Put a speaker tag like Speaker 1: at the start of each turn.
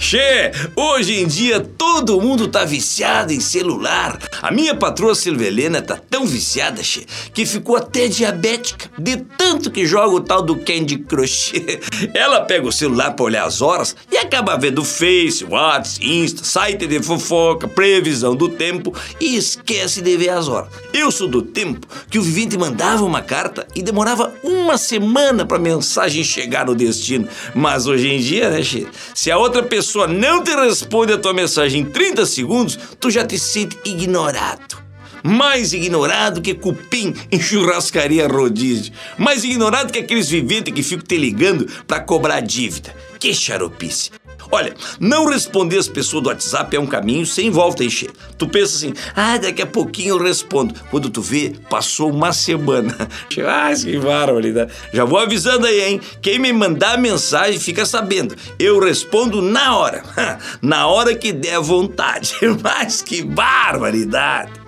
Speaker 1: Che, hoje em dia todo mundo tá viciado em celular. A minha patroa Silvelena tá tão viciada, che, que ficou até diabética, de tanto que joga o tal do Candy Crush. Ela pega o celular pra olhar as horas e acaba vendo Face, WhatsApp, Insta, site de fofoca, previsão do tempo e esquece de ver as horas. Eu sou do tempo que o vivente mandava uma carta e demorava uma semana pra mensagem chegar no destino. Mas hoje em dia, né, che, se a outra pessoa não te responde a tua mensagem em 30 segundos, tu já te sente ignorado. Mais ignorado que cupim em churrascaria rodízio. Mais ignorado que aqueles viventes que ficam te ligando pra cobrar dívida. Que xaropice. Olha, não responder as pessoas do WhatsApp é um caminho sem volta, hein, Che? Tu pensa assim, ah, daqui a pouquinho eu respondo. Quando tu vê, passou uma semana. ah, que barbaridade. Já vou avisando aí, hein? Quem me mandar mensagem fica sabendo. Eu respondo na hora. na hora que der vontade. Mas que barbaridade.